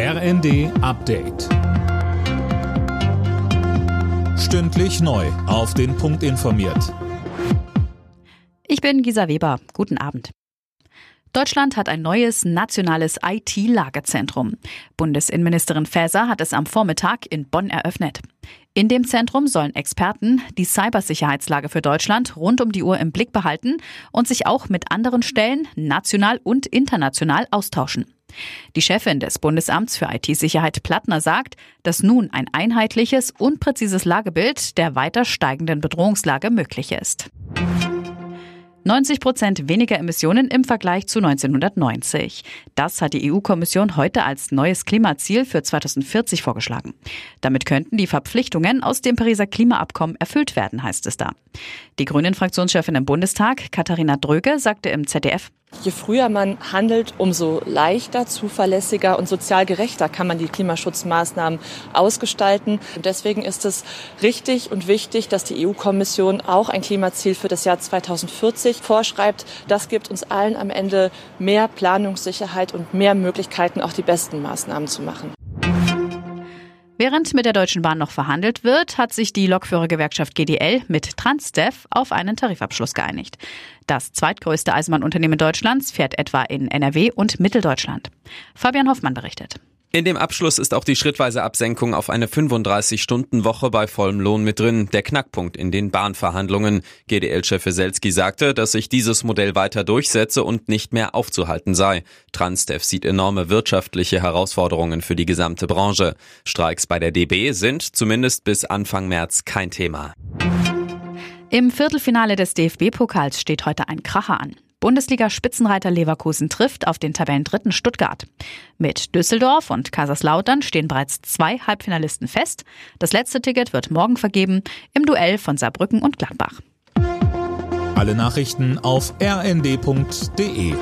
RND Update. Stündlich neu. Auf den Punkt informiert. Ich bin Gisa Weber. Guten Abend. Deutschland hat ein neues nationales IT-Lagezentrum. Bundesinnenministerin Faeser hat es am Vormittag in Bonn eröffnet. In dem Zentrum sollen Experten die Cybersicherheitslage für Deutschland rund um die Uhr im Blick behalten und sich auch mit anderen Stellen national und international austauschen. Die Chefin des Bundesamts für IT-Sicherheit Plattner sagt, dass nun ein einheitliches und präzises Lagebild der weiter steigenden Bedrohungslage möglich ist. 90 Prozent weniger Emissionen im Vergleich zu 1990. Das hat die EU-Kommission heute als neues Klimaziel für 2040 vorgeschlagen. Damit könnten die Verpflichtungen aus dem Pariser Klimaabkommen erfüllt werden, heißt es da. Die Grünen-Fraktionschefin im Bundestag, Katharina Dröge, sagte im ZDF, Je früher man handelt, umso leichter, zuverlässiger und sozial gerechter kann man die Klimaschutzmaßnahmen ausgestalten. Und deswegen ist es richtig und wichtig, dass die EU-Kommission auch ein Klimaziel für das Jahr 2040 vorschreibt. Das gibt uns allen am Ende mehr Planungssicherheit und mehr Möglichkeiten, auch die besten Maßnahmen zu machen. Während mit der Deutschen Bahn noch verhandelt wird, hat sich die Lokführergewerkschaft GDL mit Transdev auf einen Tarifabschluss geeinigt. Das zweitgrößte Eisenbahnunternehmen Deutschlands fährt etwa in NRW und Mitteldeutschland. Fabian Hoffmann berichtet. In dem Abschluss ist auch die schrittweise Absenkung auf eine 35-Stunden-Woche bei vollem Lohn mit drin, der Knackpunkt in den Bahnverhandlungen. GDL-Chef Weselski sagte, dass sich dieses Modell weiter durchsetze und nicht mehr aufzuhalten sei. Transdev sieht enorme wirtschaftliche Herausforderungen für die gesamte Branche. Streiks bei der DB sind zumindest bis Anfang März kein Thema. Im Viertelfinale des DFB-Pokals steht heute ein Kracher an. Bundesliga-Spitzenreiter Leverkusen trifft auf den Tabellendritten Stuttgart. Mit Düsseldorf und Kaiserslautern stehen bereits zwei Halbfinalisten fest. Das letzte Ticket wird morgen vergeben im Duell von Saarbrücken und Gladbach. Alle Nachrichten auf rnd.de